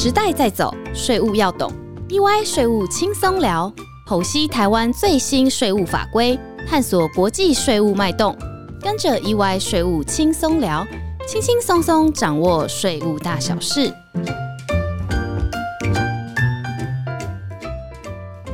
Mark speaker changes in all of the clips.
Speaker 1: 时代在走，税务要懂。EY 税务轻松聊，剖析台湾最新税务法规，探索国际税务脉动。跟着 EY 税务轻松聊，轻轻松松掌握税务大小事。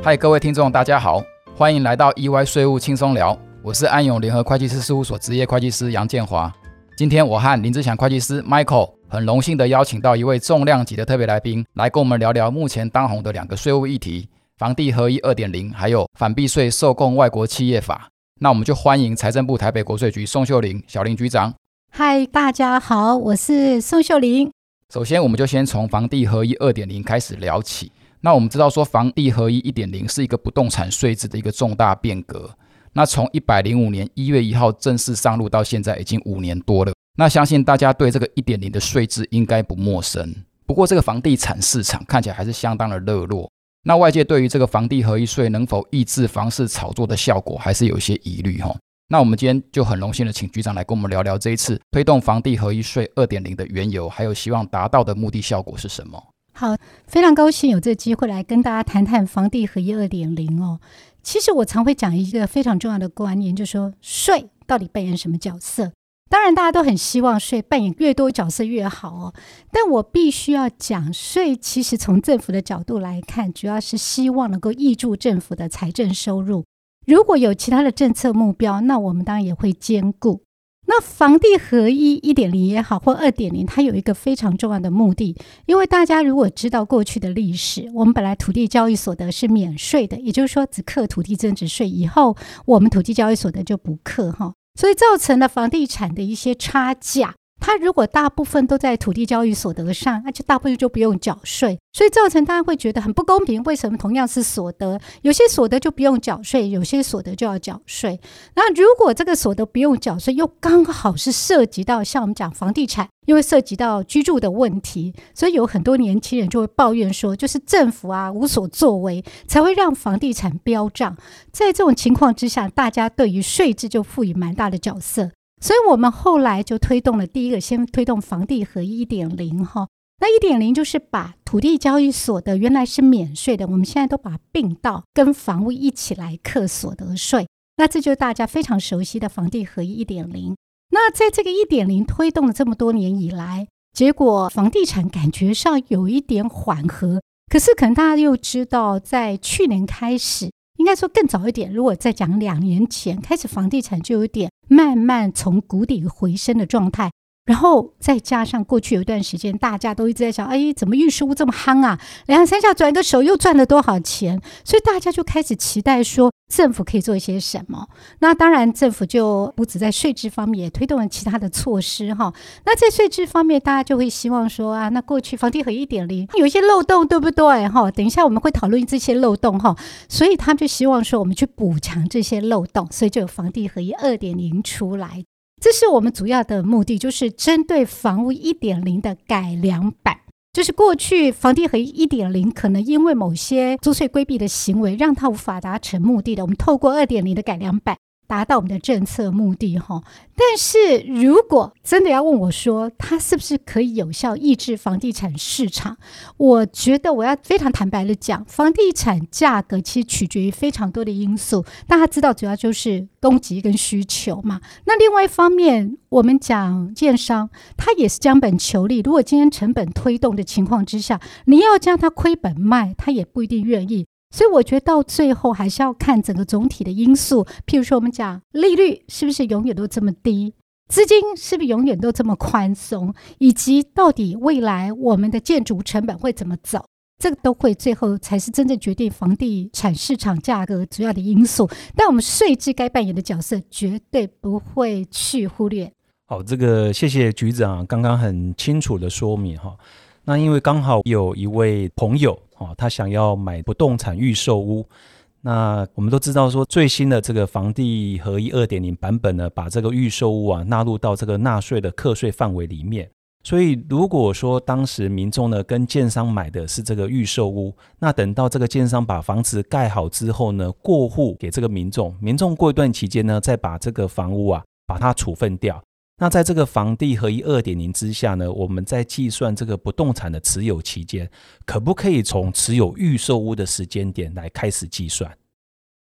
Speaker 2: 嗨，各位听众，大家好，欢迎来到 EY 税务轻松聊。我是安永联合会计师事务所职业会计师杨建华。今天我和林志祥会计师 Michael 很荣幸的邀请到一位重量级的特别来宾，来跟我们聊聊目前当红的两个税务议题：房地合一二点零，还有反避税受供外国企业法。那我们就欢迎财政部台北国税局宋秀玲小林局长。
Speaker 3: 嗨，大家好，我是宋秀玲。
Speaker 2: 首先，我们就先从房地合一二点零开始聊起。那我们知道说，房地合一一点零是一个不动产税制的一个重大变革。那从一百零五年一月一号正式上路到现在已经五年多了。那相信大家对这个一点零的税制应该不陌生。不过这个房地产市场看起来还是相当的热络。那外界对于这个房地合一税能否抑制房市炒作的效果，还是有一些疑虑哈。那我们今天就很荣幸的请局长来跟我们聊聊这一次推动房地合一税二点零的缘由，还有希望达到的目的效果是什么？
Speaker 3: 好，非常高兴有这个机会来跟大家谈谈房地合一二点零哦。其实我常会讲一个非常重要的观念，就是说税到底扮演什么角色？当然，大家都很希望税扮演越多角色越好哦。但我必须要讲，税其实从政府的角度来看，主要是希望能够挹注政府的财政收入。如果有其他的政策目标，那我们当然也会兼顾。那房地合一一点零也好，或二点零，它有一个非常重要的目的，因为大家如果知道过去的历史，我们本来土地交易所得是免税的，也就是说只课土地增值税，以后我们土地交易所得就不课哈，所以造成了房地产的一些差价。他如果大部分都在土地交易所得上，那就大部分就不用缴税，所以造成大家会觉得很不公平。为什么同样是所得，有些所得就不用缴税，有些所得就要缴税？那如果这个所得不用缴税，又刚好是涉及到像我们讲房地产，因为涉及到居住的问题，所以有很多年轻人就会抱怨说，就是政府啊无所作为，才会让房地产飙涨。在这种情况之下，大家对于税制就赋予蛮大的角色。所以我们后来就推动了第一个，先推动房地合一点零哈。那一点零就是把土地交易所得原来是免税的，我们现在都把它并到跟房屋一起来课所得税。那这就是大家非常熟悉的房地合一一点零。那在这个一点零推动了这么多年以来，结果房地产感觉上有一点缓和，可是可能大家又知道，在去年开始。应该说更早一点，如果再讲两年前开始，房地产就有点慢慢从谷底回升的状态。然后再加上过去有一段时间，大家都一直在想：哎，怎么预售这么夯啊？两三下转个手又赚了多少钱？所以大家就开始期待说，政府可以做一些什么。那当然，政府就不止在税制方面，也推动了其他的措施哈。那在税制方面，大家就会希望说啊，那过去房地合一点零有一些漏洞，对不对？哈，等一下我们会讨论这些漏洞哈。所以他们就希望说，我们去补强这些漏洞，所以就有房地合一二点零出来。这是我们主要的目的，就是针对房屋一点零的改良版。就是过去房地合一点零，可能因为某些租税规避的行为，让它无法达成目的的。我们透过二点零的改良版。达到我们的政策目的哈，但是如果真的要问我说，它是不是可以有效抑制房地产市场？我觉得我要非常坦白的讲，房地产价格其实取决于非常多的因素。大家知道，主要就是供给跟需求嘛。那另外一方面，我们讲建商，他也是将本求利。如果今天成本推动的情况之下，你要将它亏本卖，他也不一定愿意。所以我觉得到最后还是要看整个总体的因素，譬如说我们讲利率是不是永远都这么低，资金是不是永远都这么宽松，以及到底未来我们的建筑成本会怎么走，这个都会最后才是真正决定房地产市场价格主要的因素。但我们税制该扮演的角色绝对不会去忽略。
Speaker 4: 好，这个谢谢局长刚刚很清楚的说明哈。那因为刚好有一位朋友。哦，他想要买不动产预售屋，那我们都知道说最新的这个房地合一二点零版本呢，把这个预售屋啊纳入到这个纳税的课税范围里面。所以如果说当时民众呢跟建商买的是这个预售屋，那等到这个建商把房子盖好之后呢，过户给这个民众，民众过一段期间呢，再把这个房屋啊把它处分掉。那在这个房地合一二点零之下呢，我们在计算这个不动产的持有期间，可不可以从持有预售屋的时间点来开始计算？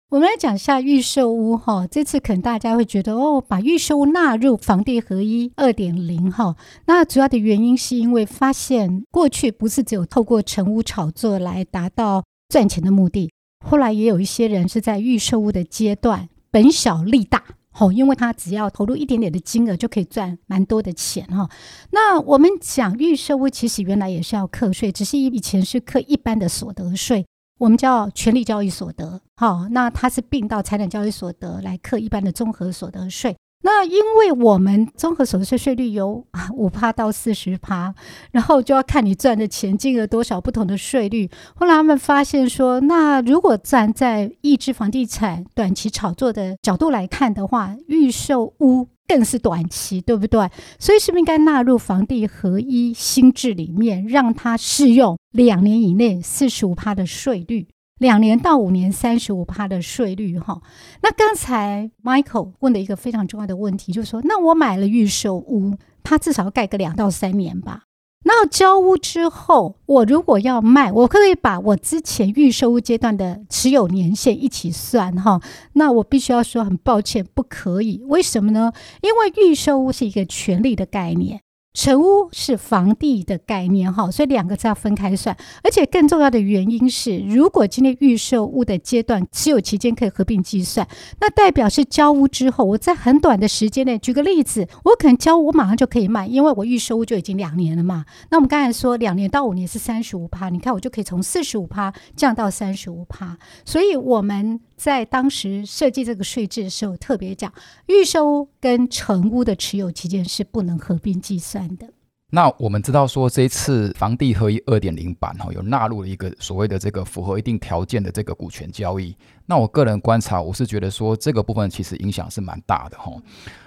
Speaker 3: 我们来讲一下预售屋哈，这次可能大家会觉得哦，把预售屋纳入房地合一二点零哈，那主要的原因是因为发现过去不是只有透过成屋炒作来达到赚钱的目的，后来也有一些人是在预售屋的阶段本小利大。哦，因为他只要投入一点点的金额就可以赚蛮多的钱哈。那我们讲预售屋，其实原来也是要课税，只是以前是课一般的所得税，我们叫权利交易所得。好，那它是并到财产交易所得来课一般的综合所得税。那因为我们综合所得税税率有五趴到四十趴，然后就要看你赚的钱金额多少，不同的税率。后来他们发现说，那如果站在抑制房地产短期炒作的角度来看的话，预售屋更是短期，对不对？所以是不是应该纳入房地合一新制里面，让它适用两年以内四十五趴的税率？两年到五年三十五趴的税率哈，那刚才 Michael 问的一个非常重要的问题，就是说，那我买了预售屋，它至少要盖个两到三年吧？那交屋之后，我如果要卖，我可不可以把我之前预售屋阶段的持有年限一起算哈？那我必须要说很抱歉，不可以。为什么呢？因为预售屋是一个权利的概念。成屋是房地的概念哈，所以两个字要分开算。而且更重要的原因是，如果今天预售屋的阶段持有期间可以合并计算，那代表是交屋之后，我在很短的时间内，举个例子，我可能交屋马上就可以卖，因为我预售屋就已经两年了嘛。那我们刚才说两年到五年是三十五趴，你看我就可以从四十五趴降到三十五趴，所以我们。在当时设计这个税制的时候，特别讲预售屋跟成屋的持有期间是不能合并计算的。
Speaker 2: 那我们知道说，这一次房地合一二点零版哈，有纳入了一个所谓的这个符合一定条件的这个股权交易。那我个人观察，我是觉得说这个部分其实影响是蛮大的哈。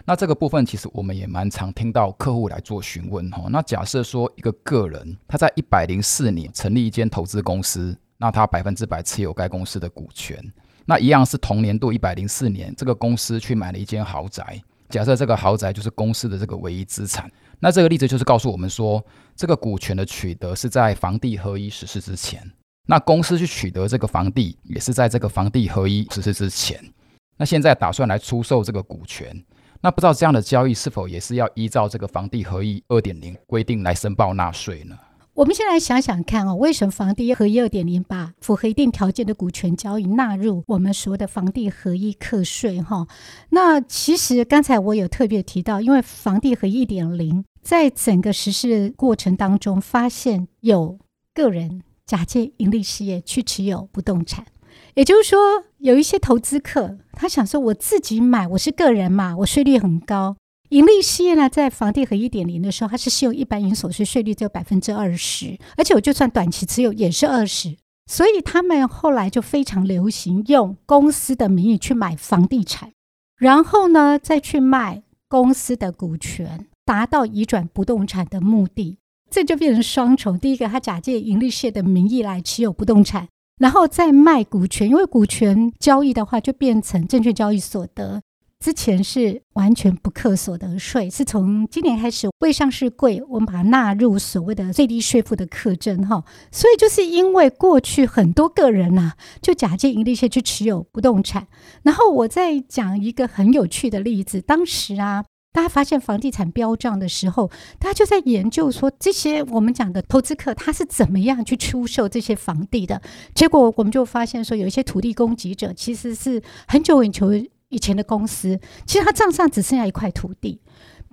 Speaker 2: 那这个部分其实我们也蛮常听到客户来做询问哈。那假设说一个个人他在一百零四年成立一间投资公司，那他百分之百持有该公司的股权。那一样是同年度一百零四年，这个公司去买了一间豪宅。假设这个豪宅就是公司的这个唯一资产，那这个例子就是告诉我们说，这个股权的取得是在房地合一实施之前。那公司去取得这个房地，也是在这个房地合一实施之前。那现在打算来出售这个股权，那不知道这样的交易是否也是要依照这个房地合一二点零规定来申报纳税呢？
Speaker 3: 我们先来想想看哦，为什么房地合一二点零把符合一定条件的股权交易纳入我们所谓的房地合一课税？哈，那其实刚才我有特别提到，因为房地合一点零在整个实施过程当中，发现有个人假借盈利事业去持有不动产，也就是说，有一些投资客他想说，我自己买，我是个人嘛，我税率很高。盈利事业呢，在房地合一点零的时候，它是适用一般营所税税率只有百分之二十，而且我就算短期持有也是二十，所以他们后来就非常流行用公司的名义去买房地产，然后呢再去卖公司的股权，达到移转不动产的目的，这就变成双重。第一个，他假借盈利事业的名义来持有不动产，然后再卖股权，因为股权交易的话就变成证券交易所得。之前是完全不课所得税，是从今年开始未上市贵，我们把它纳入所谓的最低税负的课征哈。所以就是因为过去很多个人呐，就假借盈利税去持有不动产。然后我再讲一个很有趣的例子，当时啊，大家发现房地产飙涨的时候，大家就在研究说这些我们讲的投资客他是怎么样去出售这些房地的。结果我们就发现说，有一些土地供给者其实是很久很久。以前的公司，其实他账上只剩下一块土地。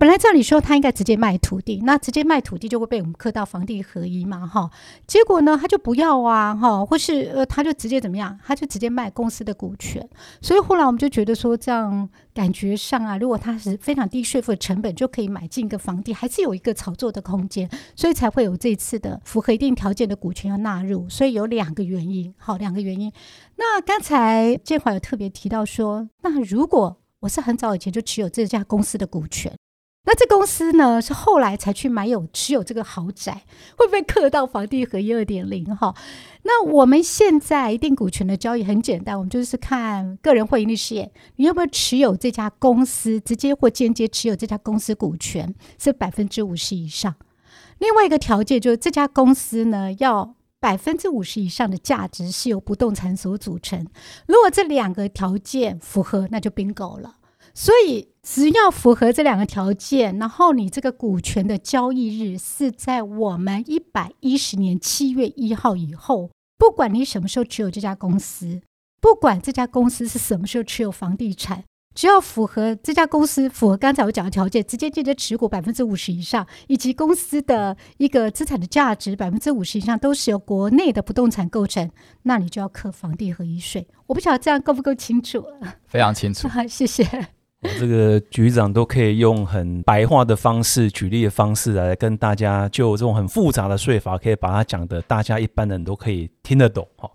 Speaker 3: 本来照理说他应该直接卖土地，那直接卖土地就会被我们刻到房地合一嘛，哈。结果呢，他就不要啊，哈，或是呃，他就直接怎么样，他就直接卖公司的股权。所以后来我们就觉得说，这样感觉上啊，如果他是非常低税负的成本就可以买进一个房地，还是有一个炒作的空间，所以才会有这次的符合一定条件的股权要纳入。所以有两个原因，好，两个原因。那刚才建华有特别提到说，那如果我是很早以前就持有这家公司的股权。那这公司呢是后来才去买有持有这个豪宅，会不会克到房地合一二点零哈？那我们现在一定股权的交易很简单，我们就是看个人会盈利事业，你有没有持有这家公司，直接或间接持有这家公司股权是百分之五十以上。另外一个条件就是这家公司呢要百分之五十以上的价值是由不动产所组成。如果这两个条件符合，那就 bingo 了。所以只要符合这两个条件，然后你这个股权的交易日是在我们一百一十年七月一号以后，不管你什么时候持有这家公司，不管这家公司是什么时候持有房地产，只要符合这家公司符合刚才我讲的条件，直接间接持股百分之五十以上，以及公司的一个资产的价值百分之五十以上都是由国内的不动产构成，那你就要课房地合一税。我不晓得这样够不够清楚？
Speaker 2: 非常清楚，
Speaker 3: 谢谢。
Speaker 4: 这个局长都可以用很白话的方式、举例的方式来跟大家，就这种很复杂的税法，可以把它讲的大家一般人都可以听得懂哈。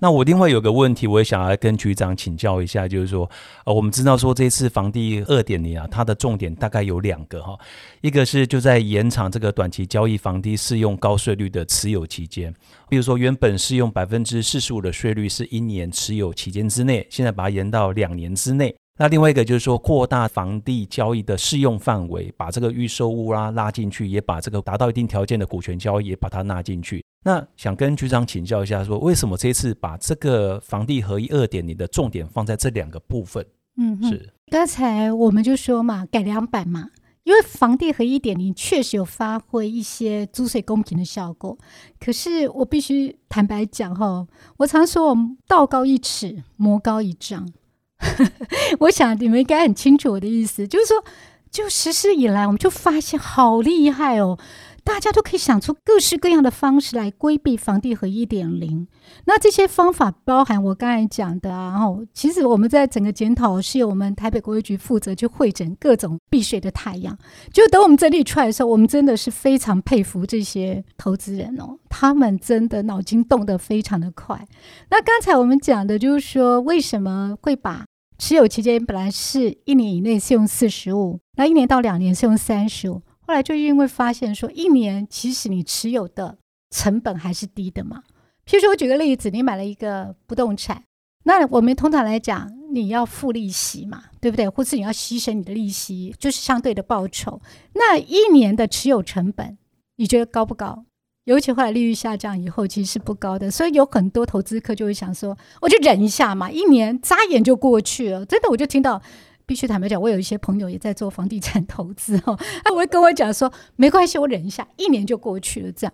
Speaker 4: 那我另外有个问题，我也想要跟局长请教一下，就是说，呃，我们知道说这次房地二点零啊，它的重点大概有两个哈，一个是就在延长这个短期交易房地适用高税率的持有期间，比如说原本适用百分之四十五的税率是一年持有期间之内，现在把它延到两年之内。那另外一个就是说，扩大房地交易的适用范围，把这个预售屋啦拉进去，也把这个达到一定条件的股权交易也把它纳进去。那想跟局长请教一下，说为什么这次把这个房地合一二点零的重点放在这两个部分？
Speaker 3: 嗯，是。刚才我们就说嘛，改良版嘛，因为房地合一点零确实有发挥一些租税公平的效果。可是我必须坦白讲哈，我常说我们道高一尺，魔高一丈。我想你们应该很清楚我的意思，就是说，就实施以来，我们就发现好厉害哦，大家都可以想出各式各样的方式来规避房地合一点零。那这些方法包含我刚才讲的啊，然后其实我们在整个检讨是由我们台北国税局负责去会诊各种避税的太阳。就等我们整理出来的时候，我们真的是非常佩服这些投资人哦，他们真的脑筋动得非常的快。那刚才我们讲的就是说，为什么会把持有期间本来是一年以内是用四十五，那一年到两年是用三十五。后来就因为发现说，一年其实你持有的成本还是低的嘛。譬如说我举个例子，你买了一个不动产，那我们通常来讲，你要付利息嘛，对不对？或是你要牺牲你的利息，就是相对的报酬。那一年的持有成本，你觉得高不高？尤其后来利率下降以后，其实是不高的，所以有很多投资客就会想说，我就忍一下嘛，一年眨眼就过去了。真的，我就听到，必须坦白讲，我有一些朋友也在做房地产投资哦，他会跟我讲说，没关系，我忍一下，一年就过去了。这样，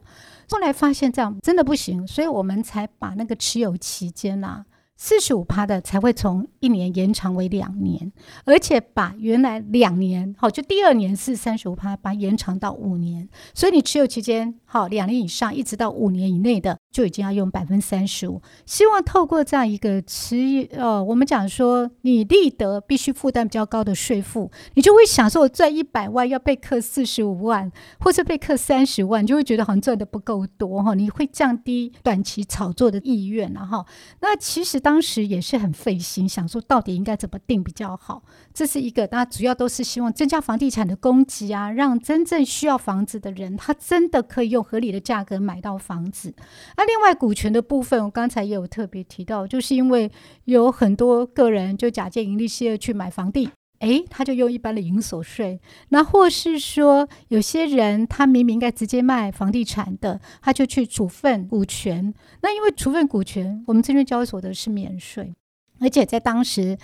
Speaker 3: 后来发现这样真的不行，所以我们才把那个持有期间呐。四十五趴的才会从一年延长为两年，而且把原来两年好，就第二年是三十五趴，把它延长到五年。所以你持有期间好两年以上，一直到五年以内的，就已经要用百分之三十五。希望透过这样一个持呃，我们讲说你立得必须负担比较高的税负，你就会想说，我赚一百万要被克四十五万，或者被克三十万，就会觉得好像赚的不够多哈。你会降低短期炒作的意愿然后那其实当时也是很费心，想说到底应该怎么定比较好。这是一个，那主要都是希望增加房地产的供给啊，让真正需要房子的人，他真的可以用合理的价格买到房子。那另外股权的部分，我刚才也有特别提到，就是因为有很多个人就假借盈利事业去买房地。诶，他就用一般的营所税，那或是说有些人他明明应该直接卖房地产的，他就去处分股权。那因为处分股权，我们证券交易所的是免税，而且在当时。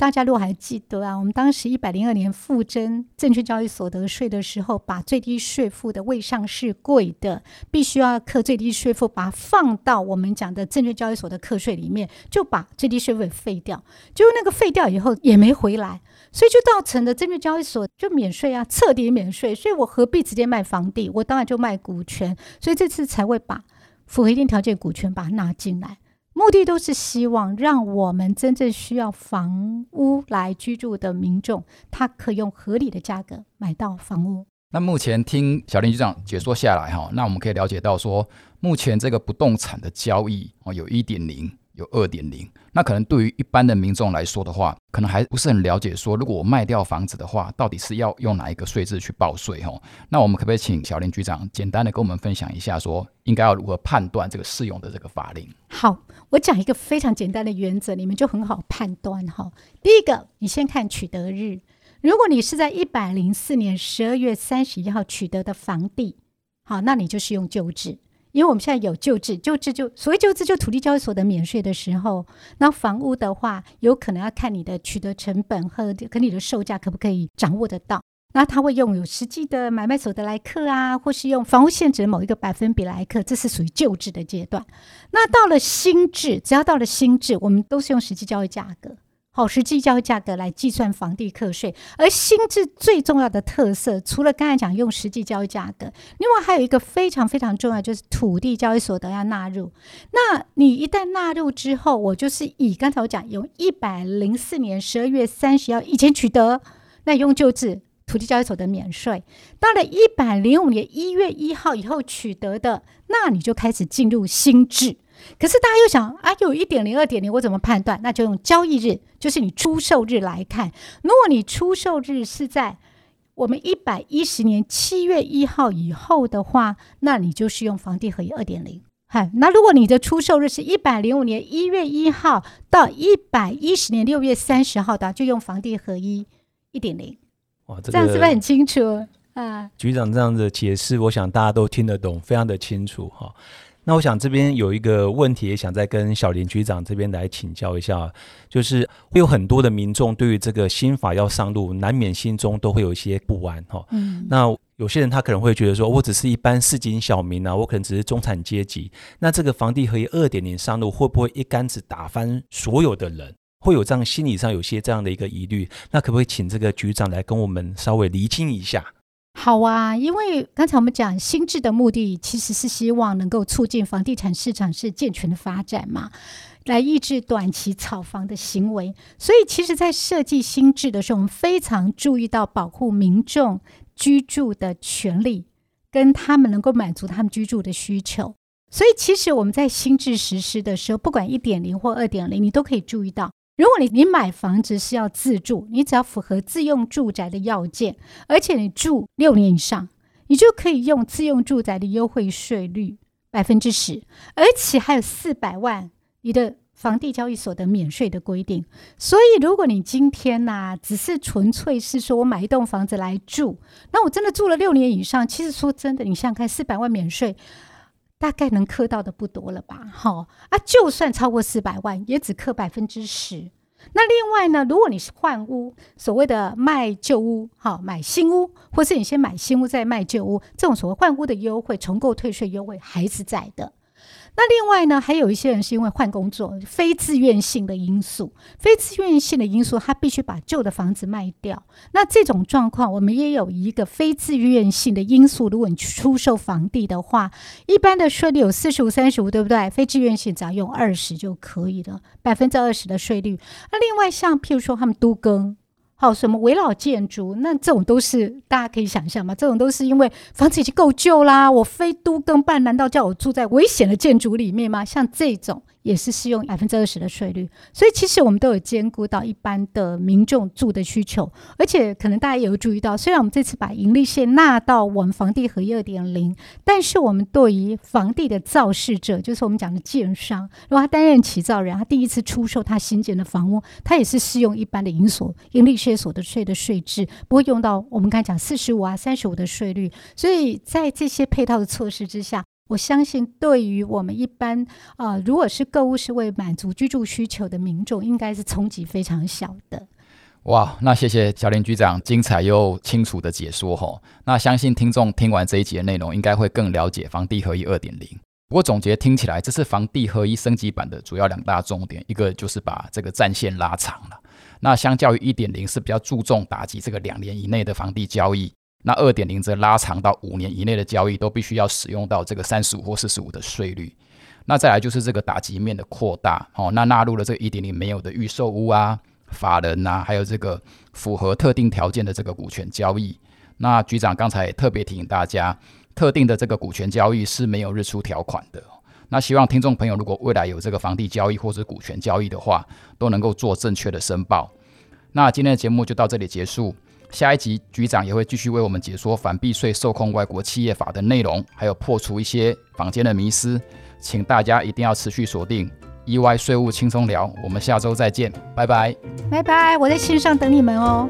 Speaker 3: 大家如果还记得啊，我们当时一百零二年复征证券交易所得税的时候，把最低税负的未上市贵的必须要课最低税负，把它放到我们讲的证券交易所的课税里面，就把最低税负废掉。就那个废掉以后也没回来，所以就造成的证券交易所就免税啊，彻底免税。所以我何必直接卖房地？我当然就卖股权。所以这次才会把符合一定条件股权把它纳进来。目的都是希望让我们真正需要房屋来居住的民众，他可用合理的价格买到房屋。
Speaker 2: 那目前听小林局长解说下来哈，那我们可以了解到说，目前这个不动产的交易哦，有一点零。有二点零。那可能对于一般的民众来说的话，可能还不是很了解，说如果我卖掉房子的话，到底是要用哪一个税制去报税？吼，那我们可不可以请小林局长简单的跟我们分享一下，说应该要如何判断这个适用的这个法令？
Speaker 3: 好，我讲一个非常简单的原则，你们就很好判断哈。第一个，你先看取得日，如果你是在一百零四年十二月三十一号取得的房地，好，那你就是用旧制。因为我们现在有旧制，旧制就所谓旧制，就土地交易所的免税的时候，那房屋的话，有可能要看你的取得成本和跟你的售价可不可以掌握得到。那他会用有实际的买卖所得来克啊，或是用房屋现值某一个百分比来克，这是属于旧制的阶段。那到了新制，只要到了新制，我们都是用实际交易价格。好，实际交易价格来计算房地课税，而新制最重要的特色，除了刚才讲用实际交易价格，另外还有一个非常非常重要，就是土地交易所得要纳入。那你一旦纳入之后，我就是以刚才我讲，用一百零四年十二月三十号以前取得，那用旧制土地交易所得免税；到了一百零五年一月一号以后取得的，那你就开始进入新制。可是大家又想啊，有一点零、二点零，我怎么判断？那就用交易日，就是你出售日来看。如果你出售日是在我们一百一十年七月一号以后的话，那你就是用房地合一二点零。嗨，那如果你的出售日是一百零五年一月一号到一百一十年六月三十号的，就用房地合一一点零。
Speaker 4: 哇，这
Speaker 3: 样是不是很清楚啊？
Speaker 4: 局长这样的解释，我想大家都听得懂，非常的清楚哈。那我想这边有一个问题，也想再跟小林局长这边来请教一下，就是会有很多的民众对于这个新法要上路，难免心中都会有一些不安哈。嗯。那有些人他可能会觉得说，我只是一般市井小民啊，我可能只是中产阶级，那这个房地合一二点零上路，会不会一竿子打翻所有的人？会有这样心理上有些这样的一个疑虑？那可不可以请这个局长来跟我们稍微厘清一下？
Speaker 3: 好啊，因为刚才我们讲新制的目的，其实是希望能够促进房地产市场是健全的发展嘛，来抑制短期炒房的行为。所以，其实，在设计新制的时候，我们非常注意到保护民众居住的权利，跟他们能够满足他们居住的需求。所以，其实我们在新制实施的时候，不管一点零或二点零，你都可以注意到。如果你你买房子是要自住，你只要符合自用住宅的要件，而且你住六年以上，你就可以用自用住宅的优惠税率百分之十，而且还有四百万你的房地交易所的免税的规定。所以，如果你今天呐只是纯粹是说我买一栋房子来住，那我真的住了六年以上，其实说真的，你想想看，四百万免税。大概能刻到的不多了吧？哈啊，就算超过四百万，也只刻百分之十。那另外呢，如果你是换屋，所谓的卖旧屋，哈，买新屋，或是你先买新屋再卖旧屋，这种所谓换屋的优惠、重购退税优惠还是在的。那另外呢，还有一些人是因为换工作，非自愿性的因素，非自愿性的因素，他必须把旧的房子卖掉。那这种状况，我们也有一个非自愿性的因素。如果你出售房地的话，一般的税率有四十五、三十五，对不对？非自愿性只要用二十就可以了，百分之二十的税率。那另外像譬如说他们都更。好，什么围绕建筑？那这种都是大家可以想象嘛？这种都是因为房子已经够旧啦，我非都更办，难道叫我住在危险的建筑里面吗？像这种。也是适用百分之二十的税率，所以其实我们都有兼顾到一般的民众住的需求，而且可能大家也有注意到，虽然我们这次把盈利线纳到我们房地合一二点零，但是我们对于房地的造事者，就是我们讲的建商，如果他担任起造人，他第一次出售他新建的房屋，他也是适用一般的盈所盈利税所得税的税制，不会用到我们刚才讲四十五啊、三十五的税率，所以在这些配套的措施之下。我相信，对于我们一般啊，如果是购物是为满足居住需求的民众，应该是冲击非常小的。
Speaker 2: 哇，那谢谢小林局长精彩又清楚的解说哈。那相信听众听完这一集的内容，应该会更了解房地合一二点零。不过总结听起来，这是房地合一升级版的主要两大重点，一个就是把这个战线拉长了。那相较于一点零，是比较注重打击这个两年以内的房地交易。那二点零则拉长到五年以内的交易都必须要使用到这个三十五或四十五的税率。那再来就是这个打击面的扩大，哦，那纳入了这一点零没有的预售屋啊、法人呐，还有这个符合特定条件的这个股权交易。那局长刚才也特别提醒大家，特定的这个股权交易是没有日出条款的。那希望听众朋友如果未来有这个房地交易或者股权交易的话，都能够做正确的申报。那今天的节目就到这里结束。下一集局长也会继续为我们解说反避税受控外国企业法的内容，还有破除一些坊间的迷思，请大家一定要持续锁定意外税务轻松聊。我们下周再见，拜拜，
Speaker 3: 拜拜，我在线上等你们哦。